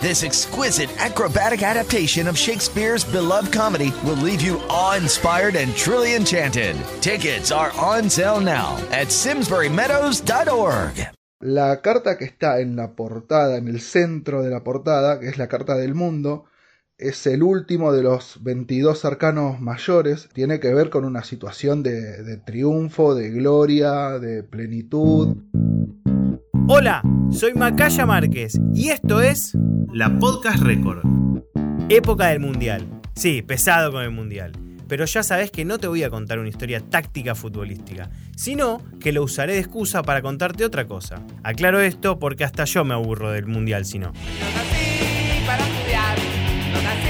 This exquisite acrobatic adaptation of Shakespeare's beloved comedy will leave you awe-inspired and truly enchanted. Tickets are on sale now at simsburymeadows.org. La carta que está en la portada, en el centro de la portada, que es la carta del mundo, es el último de los 22 arcanos mayores. Tiene que ver con una situación de, de triunfo, de gloria, de plenitud. Hola, soy Macaya Márquez y esto es La Podcast Record. Época del Mundial. Sí, pesado con el Mundial. Pero ya sabes que no te voy a contar una historia táctica futbolística, sino que lo usaré de excusa para contarte otra cosa. Aclaro esto porque hasta yo me aburro del Mundial si no. No nací para estudiar, no nací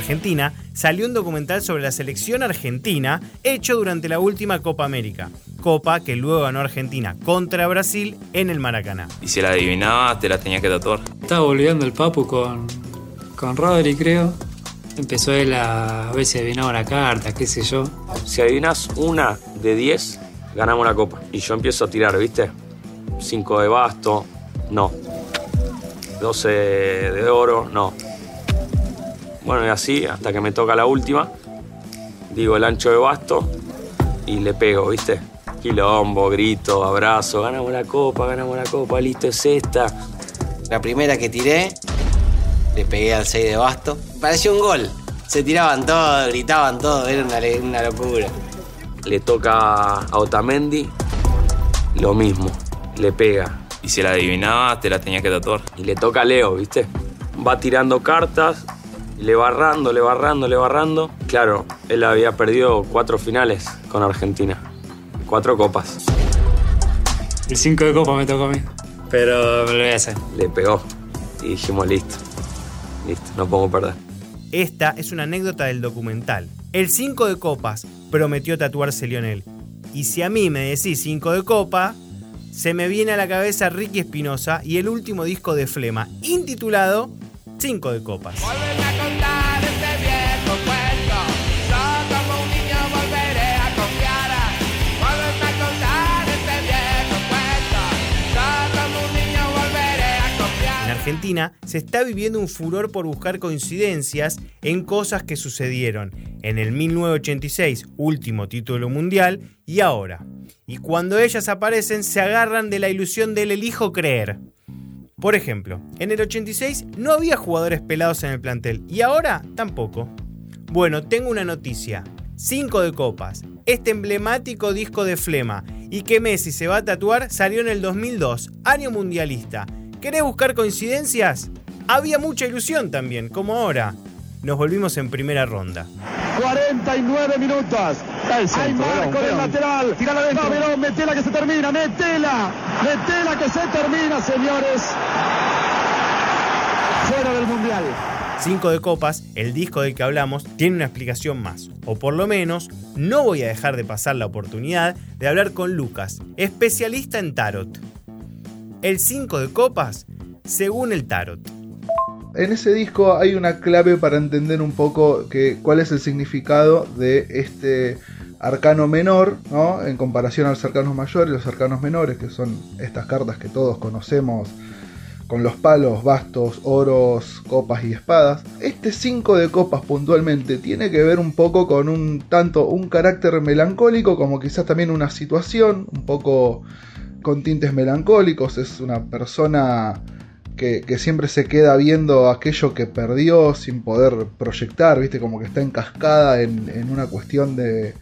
Argentina salió un documental sobre la selección argentina hecho durante la última Copa América. Copa que luego ganó Argentina contra Brasil en el Maracaná. Y si la adivinabas, te la tenías que tatuar. Estaba volviendo el Papu con, con Rodri, creo. Empezó él a, a ver si adivinaba la carta, qué sé yo. Si adivinas una de 10, ganamos la copa. Y yo empiezo a tirar, ¿viste? 5 de basto, no. 12 de oro, no. Bueno, y así, hasta que me toca la última. Digo el ancho de basto y le pego, ¿viste? Quilombo, grito, abrazo, ganamos la copa, ganamos la copa, listo, es esta. La primera que tiré, le pegué al 6 de basto. Pareció un gol. Se tiraban todos, gritaban todos, era una, locura. Le toca a Otamendi, lo mismo, le pega. Y si la adivinabas, te la tenías que tatuar. Y le toca a Leo, ¿viste? Va tirando cartas, le va barrando, le va barrando, le va barrando. Claro, él había perdido cuatro finales con Argentina. Cuatro copas. El 5 de copa me tocó a mí. Pero me lo voy a hacer. Le pegó. Y dijimos, listo. Listo, no podemos perder. Esta es una anécdota del documental. El 5 de copas prometió tatuarse Lionel. Y si a mí me decís 5 de copa, se me viene a la cabeza Ricky Espinosa y el último disco de Flema, intitulado 5 de copas. Argentina se está viviendo un furor por buscar coincidencias en cosas que sucedieron en el 1986, último título mundial, y ahora. Y cuando ellas aparecen se agarran de la ilusión del elijo creer. Por ejemplo, en el 86 no había jugadores pelados en el plantel y ahora tampoco. Bueno, tengo una noticia. 5 de copas. Este emblemático disco de Flema y que Messi se va a tatuar salió en el 2002, año mundialista. ¿Querés buscar coincidencias? Había mucha ilusión también, como ahora. Nos volvimos en primera ronda. 49 minutos. Aymar con el lateral. Tírala adentro. Verón, metela que se termina. Metela. Metela que se termina, señores. Fuera del mundial. 5 de copas, el disco del que hablamos, tiene una explicación más. O por lo menos, no voy a dejar de pasar la oportunidad de hablar con Lucas, especialista en tarot. El 5 de copas, según el tarot. En ese disco hay una clave para entender un poco que, cuál es el significado de este arcano menor, ¿no? En comparación a los arcanos mayores los arcanos menores, que son estas cartas que todos conocemos con los palos, bastos, oros, copas y espadas. Este 5 de copas puntualmente tiene que ver un poco con un tanto un carácter melancólico como quizás también una situación un poco con tintes melancólicos. Es una persona que, siempre se queda viendo aquello que perdió sin poder proyectar, viste, como que está encascada en, en una cuestión de,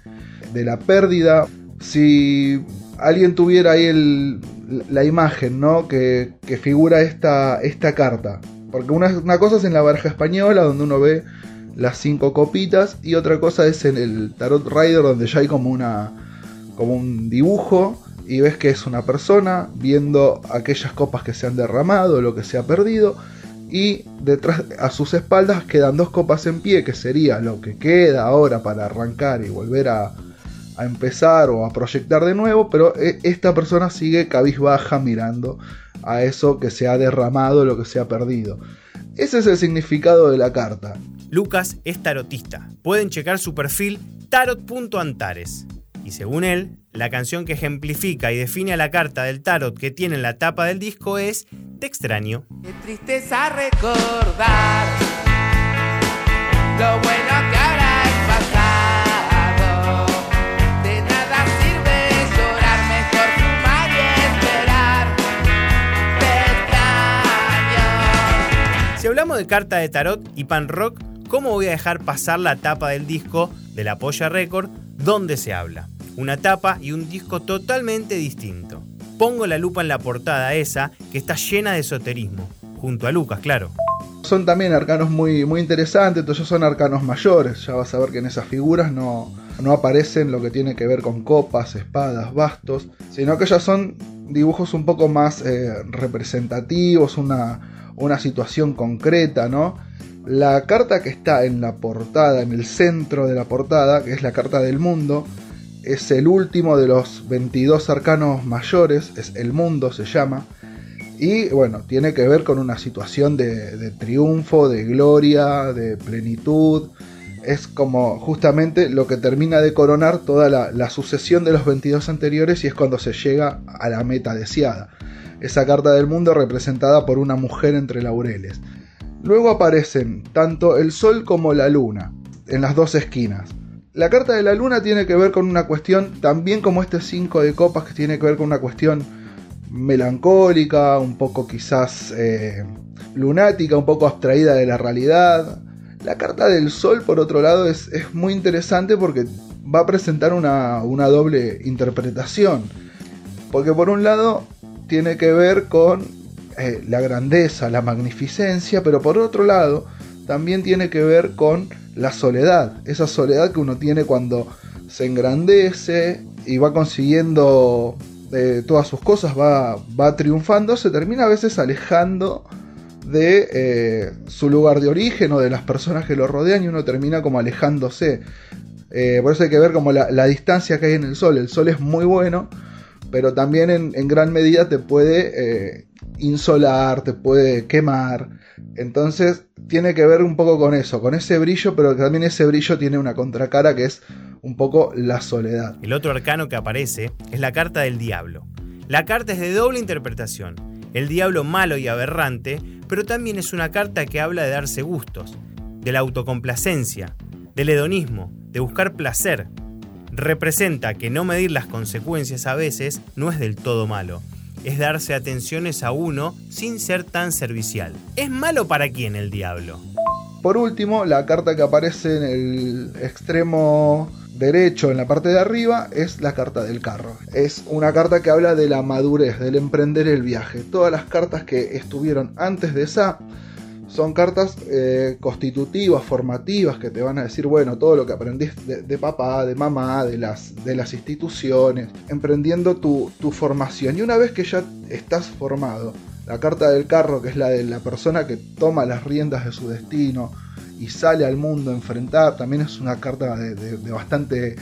de la pérdida. Si alguien tuviera ahí el, la imagen, ¿no? Que, figura esta, esta carta. Porque una, una cosa es en la baraja española, donde uno ve las cinco copitas, y otra cosa es en el Tarot Rider, donde ya hay como una como un dibujo y ves que es una persona viendo aquellas copas que se han derramado, lo que se ha perdido, y detrás a sus espaldas quedan dos copas en pie, que sería lo que queda ahora para arrancar y volver a, empezar o a proyectar de nuevo, pero eh, esta persona sigue cabizbaja mirando a eso que se ha derramado, lo que se ha perdido. Ese es el significado de la carta. Lucas es tarotista. Pueden checar su perfil tarot.antares. Y según él, la canción que ejemplifica y define a la carta del tarot que tiene en la tapa del disco es Te extraño. Qué tristeza recordar lo bueno que ahora es pasado. De nada sirve llorar, mejor fumar y esperar. Te extraño. Si hablamos de carta de tarot y pan rock, ¿cómo voy a dejar pasar la tapa del disco de la Polla Record donde se habla? Una tapa y un disco totalmente distinto. Pongo la lupa en la portada esa que está llena de esoterismo, junto a Lucas, claro. Son también arcanos muy, muy interesantes, entonces son arcanos mayores, ya vas a ver que en esas figuras no, no aparecen lo que tiene que ver con copas, espadas, bastos, sino que ya son dibujos un poco más eh, representativos, una, una situación concreta, ¿no? La carta que está en la portada, en el centro de la portada, que es la carta del mundo, es el último de los 22 arcanos mayores, es el mundo se llama, y bueno, tiene que ver con una situación de, triunfo, de gloria, de plenitud, es como justamente lo que termina de coronar toda la, la, sucesión de los 22 anteriores y es cuando se llega a la meta deseada. Esa carta del mundo representada por una mujer entre laureles. Luego aparecen tanto el sol como la luna en las dos esquinas. La carta de la luna tiene que ver con una cuestión, también como este 5 de copas, que tiene que ver con una cuestión melancólica, un poco quizás eh, lunática, un poco abstraída de la realidad. La carta del sol, por otro lado, es, es muy interesante porque va a presentar una, una, doble interpretación. Porque por un lado tiene que ver con eh, la grandeza, la magnificencia, pero por otro lado también tiene que ver con la soledad. Esa soledad que uno tiene cuando se engrandece y va consiguiendo eh, todas sus cosas, va, va triunfando, se termina a veces alejando de eh, su lugar de origen o de las personas que lo rodean y uno termina como alejándose. Eh, por eso hay que ver como la, distancia que hay en el sol. El sol es muy bueno, pero también en, gran medida te puede insolar, te puede quemar. Entonces tiene que ver un poco con eso, con ese brillo, pero también ese brillo tiene una contracara que es un poco la soledad. El otro arcano que aparece es la carta del diablo. La carta es de doble interpretación. El diablo malo y aberrante, pero también es una carta que habla de darse gustos, de la autocomplacencia, del hedonismo, de buscar placer. Representa que no medir las consecuencias a veces no es del todo malo. Es darse atenciones a uno sin ser tan servicial. ¿Es malo para quién el diablo? Por último, la carta que aparece en el extremo derecho en la parte de arriba es la carta del carro. Es una carta que habla de la madurez, del emprender el viaje. Todas las cartas que estuvieron antes de esa son cartas eh, constitutivas, formativas, que te van a decir, bueno, todo lo que aprendiste de, papá, de mamá, de las, de las instituciones, emprendiendo tu, tu formación. Y una vez que ya estás formado, la carta del carro, que es la de la persona que toma las riendas de su destino y sale al mundo a enfrentar, también es una carta de, de, de bastante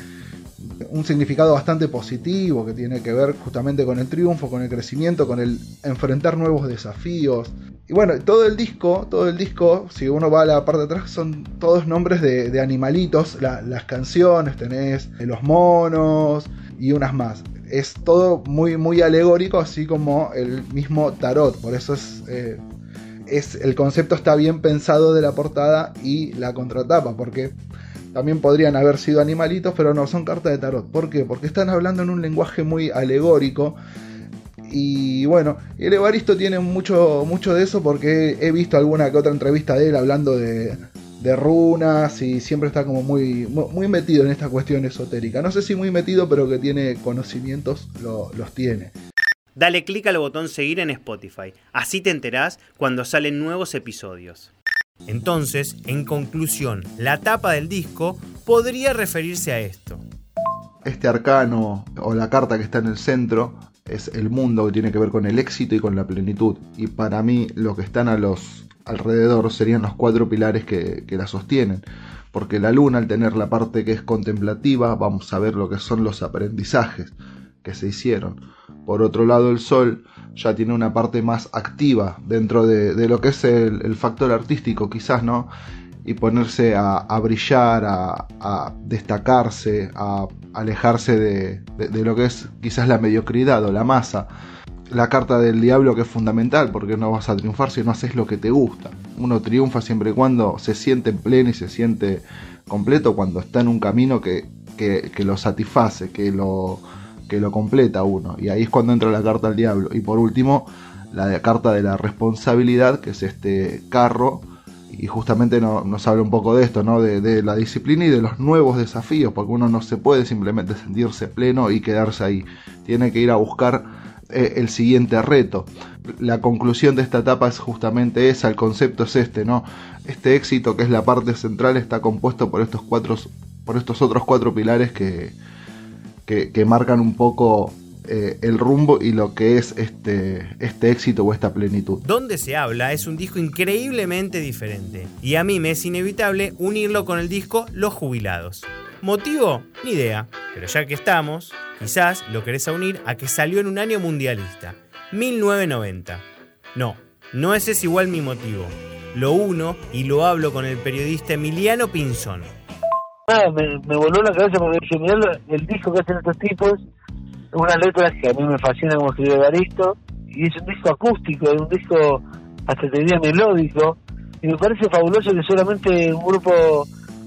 un significado bastante positivo que tiene que ver justamente con el triunfo, con el crecimiento, con el enfrentar nuevos desafíos. Y bueno, todo el disco, todo el disco, si uno va a la parte de atrás, son todos nombres de, animalitos, la, las canciones, tenés los monos y unas más. Es todo muy, muy alegórico, así como el mismo tarot, por eso es... Eh, es, el concepto está bien pensado de la portada y la contratapa, porque también podrían haber sido animalitos, pero no, son cartas de tarot. ¿Por qué? Porque están hablando en un lenguaje muy alegórico. Y bueno, el Evaristo tiene mucho, mucho de eso porque he visto alguna que otra entrevista de él hablando de, de runas y siempre está como muy, muy metido en esta cuestión esotérica. No sé si muy metido, pero que tiene conocimientos, lo, los tiene. Dale clic al botón seguir en Spotify, así te enterás cuando salen nuevos episodios. Entonces, en conclusión, la tapa del disco podría referirse a esto. Este arcano o la carta que está en el centro es el mundo que tiene que ver con el éxito y con la plenitud. Y para mí, los que están a los alrededor serían los cuatro pilares que, que la sostienen. Porque la luna, al tener la parte que es contemplativa, vamos a ver lo que son los aprendizajes que se hicieron. Por otro lado, el sol ya tiene una parte más activa dentro de, de lo que es el, factor artístico, quizás, ¿no? Y ponerse a, a brillar, a, a, destacarse, a alejarse de, de, lo que es quizás la mediocridad o la masa. La carta del diablo que es fundamental, porque no vas a triunfar si no haces lo que te gusta. Uno triunfa siempre y cuando se siente pleno y se siente completo cuando está en un camino que, que, que lo satisface, que lo, que lo completa uno. Y ahí es cuando entra la carta al diablo. Y por último, la carta de la responsabilidad, que es este carro. Y justamente no, nos habla un poco de esto, ¿no? De, la disciplina y de los nuevos desafíos, porque uno no se puede simplemente sentirse pleno y quedarse ahí. Tiene que ir a buscar eh, el siguiente reto. La conclusión de esta etapa es justamente esa, el concepto es este, ¿no? Este éxito que es la parte central está compuesto por estos cuatro, por estos otros cuatro pilares que, que marcan un poco eh, el rumbo y lo que es este, este éxito o esta plenitud. Donde se habla es un disco increíblemente diferente y a mí me es inevitable unirlo con el disco Los Jubilados. ¿Motivo? Ni idea, pero ya que estamos, quizás lo querés unir a que salió en un año mundialista, 1990. No, no ese es igual mi motivo. Lo uno y lo hablo con el periodista Emiliano Pinzón. Nada, me, me voló la cabeza porque dije, mirá el disco que hacen estos tipos, unas letras que a mí me fascina como escribe Baristo, y es un disco acústico, es un disco hasta te diría melódico, y me parece fabuloso que solamente un grupo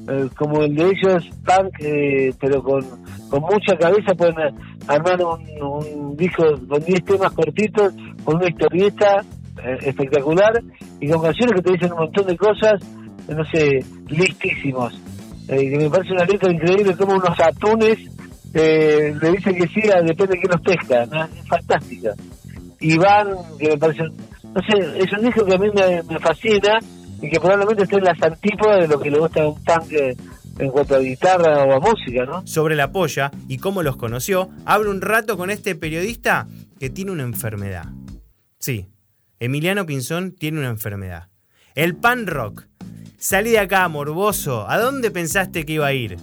eh, como el de ellos, punk, eh, pero con, con mucha cabeza, pueden armar un, un disco con 10 temas cortitos, con una historieta eh, espectacular, y con canciones que te dicen un montón de cosas, no sé, listísimos. que me parece una letra increíble, como unos atunes eh, le dicen que sí, depende de quién los pesca, es fantástica. Iván, que me parece, no sé, es un disco que a mí me, fascina y que probablemente esté en las antípodas de lo que le gusta a un tanque en cuanto a guitarra o a música, ¿no? Sobre la polla y cómo los conoció, hablo un rato con este periodista que tiene una enfermedad. Sí, Emiliano Pinzón tiene una enfermedad. El pan rock. Salí de acá, morboso. ¿A dónde pensaste que iba a ir?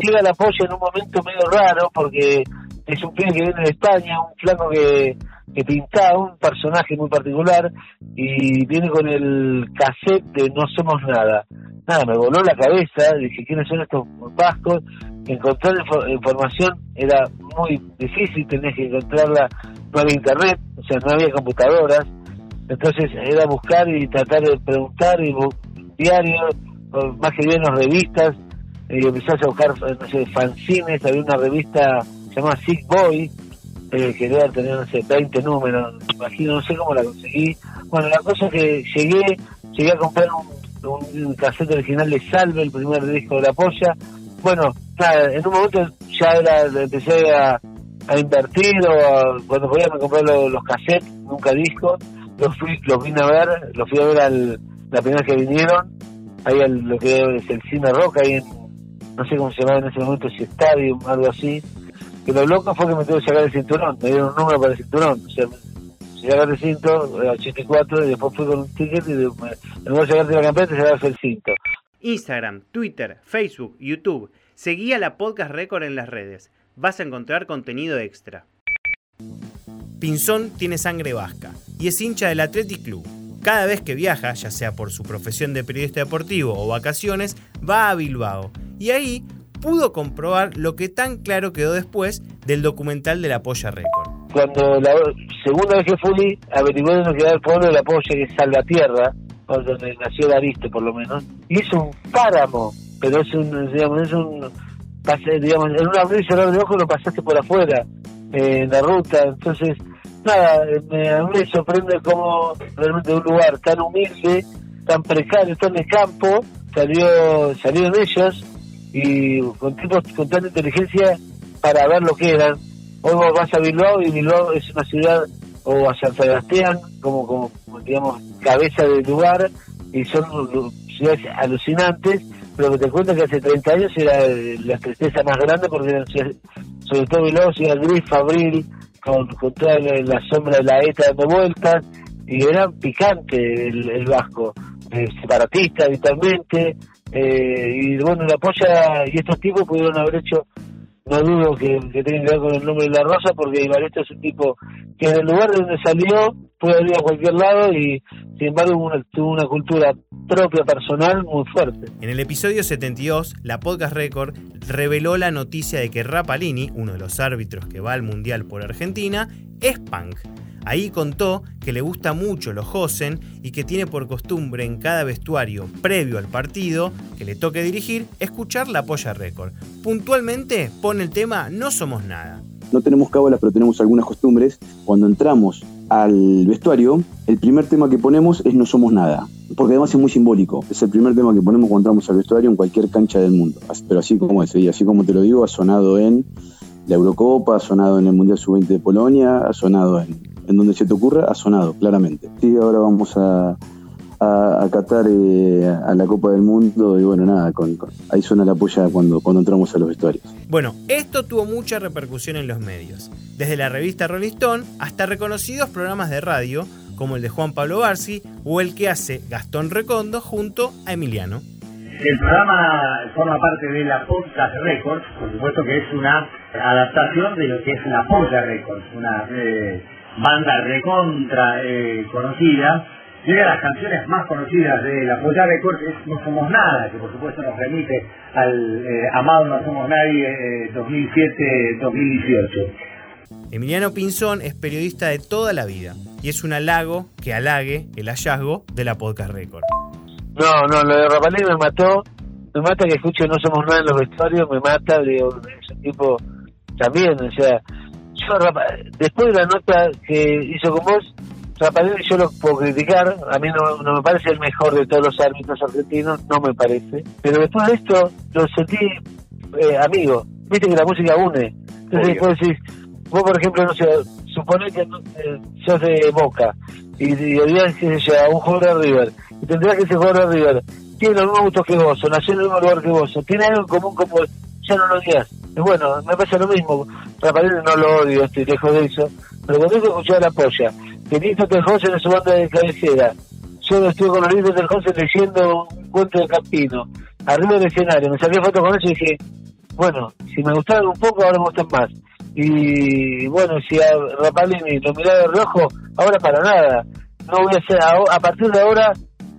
Llega la polla en un momento medio raro porque es un pibe que viene de España, un flaco que, que pintaba, un personaje muy particular y viene con el cassette de No Somos Nada. Nada, me voló la cabeza, dije, ¿quiénes son estos vascos? Encontrar información era muy difícil, tenés que encontrarla, no había internet, o sea, no había computadoras, entonces era buscar y tratar de preguntar y diarios, más que bien revistas, y empezás a buscar, no sé, fanzines, había una revista llamada Sick Boy, eh, que debe tener, no sé, 20 números, imagino, no sé cómo la conseguí. Bueno, la cosa es que llegué, llegué a comprar un, un cassette original de Salve, el primer disco de La Polla. Bueno, en un momento ya era, empecé a, a invertir, o a, cuando podía me compré los, los cassettes, nunca discos, los fui, los vine a ver, los fui a ver al, la primera vez que vinieron, ahí al, lo que es el cine rock, ahí en no sé cómo se llamaba en ese momento, si Stadium, algo así. Que lo loco fue que me tuve que sacar el cinturón, me dieron un número para el cinturón. O sea, si sacaste el cinto, era 84, y después fui con un ticket y me, en lugar de sacarte la campera, te sacabas el cinto. Instagram, Twitter, Facebook, YouTube. Seguí a la Podcast Record en las redes. Vas a encontrar contenido extra. Pinzón tiene sangre vasca y es hincha del Athletic Club. Cada vez que viaja, ya sea por su profesión de periodista deportivo o vacaciones, va a Bilbao y ahí pudo comprobar lo que tan claro quedó después del documental de la Polla Record. Cuando la segunda vez que fui, averigué dónde quedaba el pueblo de la Polla, que es Salvatierra, donde nació Dariste por lo menos, y es un páramo, pero es un, digamos, es un, digamos, en un abrir y cerrar de ojos lo pasaste por afuera, en la ruta, entonces, nada, me, a mí me sorprende cómo realmente un lugar tan humilde, tan precario, tan de campo, salió, salieron ellos, y con tipos con tanta inteligencia para ver lo que eran. Hoy vos vas a Bilbao y Bilbao es una ciudad, o a San Sebastián, como, como digamos, cabeza del lugar, y son ciudades alucinantes, pero que te cuento que hace 30 años era la tristeza más grande porque sobre todo Bilbao, ciudad gris, fabril, con, con toda la, sombra de la ETA dando vueltas, y era picante el, el vasco, eh, separatista habitualmente, eh, y bueno, la polla y estos tipos pudieron haber hecho, no dudo que, que tenga que ver con el nombre de la rosa, porque Ibareto es un tipo que en el lugar de donde salió puede ir a cualquier lado y sin embargo una, tuvo una cultura propia, personal, muy fuerte. En el episodio 72, la Podcast Record reveló la noticia de que Rapalini, uno de los árbitros que va al Mundial por Argentina, es punk. Ahí contó que le gusta mucho los Hosen y que tiene por costumbre en cada vestuario previo al partido que le toque dirigir escuchar la Polla Record. Puntualmente pone el tema No somos nada. No tenemos cábalas, pero tenemos algunas costumbres. Cuando entramos al vestuario, el primer tema que ponemos es No somos nada, porque además es muy simbólico. Es el primer tema que ponemos cuando entramos al vestuario en cualquier cancha del mundo. Pero así como es, y así como te lo digo, ha sonado en la Eurocopa, ha sonado en el Mundial Sub-20 de Polonia, ha sonado en, en donde se te ocurra, ha sonado, claramente. Sí, ahora vamos a, a, a Qatar eh, a la Copa del Mundo y bueno, nada, con, con- ahí suena la polla cuando, cuando entramos a los vestuarios. Bueno, esto tuvo mucha repercusión en los medios, desde la revista Rolling Stone hasta reconocidos programas de radio como el de Juan Pablo Barsi o el que hace Gastón Recondo junto a Emiliano. El programa forma parte de la Podcast Records, por supuesto que es una adaptación de lo que es la Polla Records, una eh, banda recontra eh, conocida. Y una de las canciones más conocidas de la Polla Records es No Somos Nada, que por supuesto nos remite al eh, amado No Somos Nadie eh, 2007-2018. Emiliano Pinzón es periodista de toda la vida y es un halago que halague el hallazgo de la Podcast Record. No, no, lo de Rapalini me mató, me mata que escuche No Somos Nada en los vestuarios, me mata, digo, es un tipo también, o sea, yo después de la nota que hizo con vos, Rapalini yo lo puedo criticar, a mí no, no me parece el mejor de todos los árbitros argentinos, no me parece, pero después de esto lo sentí eh, amigo, viste que la música une, entonces vos decís, vos por ejemplo, no sé, suponé que eh, sos de Boca y, y odias, yo, a un jugador de River, y tendrás que ese jugador de River. Tiene los mismos gustos que vos, o nació en el mismo lugar que vos, o tiene algo en común como ya no lo odias. Bueno, me pasa lo mismo, Rapalini no lo odio, estoy lejos de eso, pero cuando yo escuchaba la polla, que Nito Teljosen en su banda de cabecera, yo estuve con los libros del Teljosen leyendo un cuento de Campino, arriba del escenario, me saqué fotos con eso y dije, bueno, si me gustaban un poco, ahora me gustan más. Y bueno, si a Rapalini lo miraba de reojo, ahora para nada. No voy a hacer, a, a partir de ahora,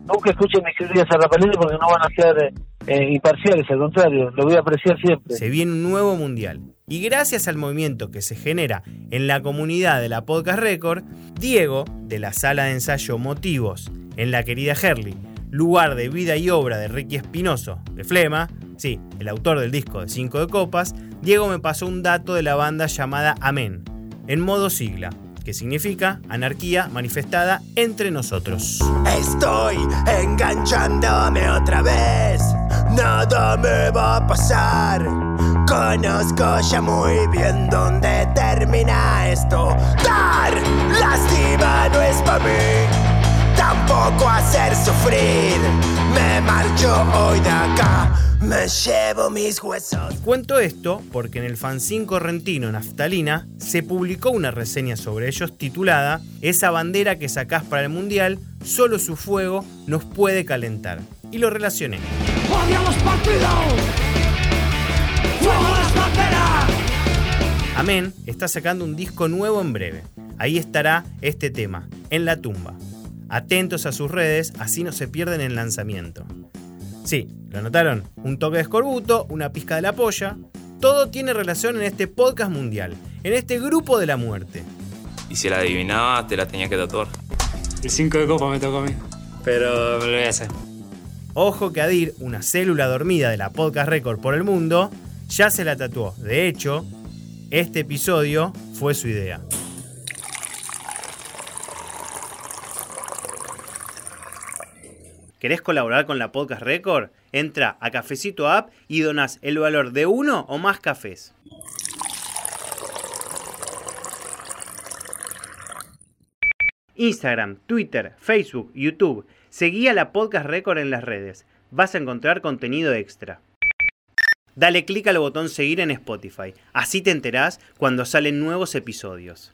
nunca escuchen mis críticas a Rapalini porque no van a ser eh, imparciales, al contrario, lo voy a apreciar siempre. Se viene un nuevo mundial. Y gracias al movimiento que se genera en la comunidad de la Podcast Record, Diego, de la sala de ensayo Motivos, en la querida Herley, lugar de vida y obra de Ricky Espinoso, de Flema, sí, el autor del disco de Cinco de Copas, Diego me pasó un dato de la banda llamada Amén, en modo sigla, que significa anarquía manifestada entre nosotros. Estoy enganchándome otra vez. Nada me va a pasar. Conozco ya muy bien dónde termina esto. Dar lástima no es para mí. Tampoco hacer sufrir. Me marcho hoy de acá. Me llevo mis huesos. Cuento esto porque en el fanzine correntino Naftalina se publicó una reseña sobre ellos titulada Esa bandera que sacás para el mundial, solo su fuego nos puede calentar. Y lo relacioné. ¡Odiamos partido! ¡Fuego a las banderas! Amén está sacando un disco nuevo en breve. Ahí estará este tema, En la tumba. Atentos a sus redes, así no se pierden el lanzamiento. Sí, ¿lo notaron? Un toque de escorbuto, una pizca de la polla. Todo tiene relación en este podcast mundial, en este grupo de la muerte. Y si la adivinabas, te la tenías que tatuar. El 5 de copa me tocó a mí. Pero me lo voy a hacer. Ojo que Adir, una célula dormida de la podcast Record por el mundo, ya se la tatuó. De hecho, este episodio fue su idea. ¿Querés colaborar con la Podcast Record? Entra a Cafecito App y donás el valor de uno o más cafés. Instagram, Twitter, Facebook, YouTube. Seguí a la Podcast Record en las redes. Vas a encontrar contenido extra. Dale clic al botón seguir en Spotify. Así te enterás cuando salen nuevos episodios.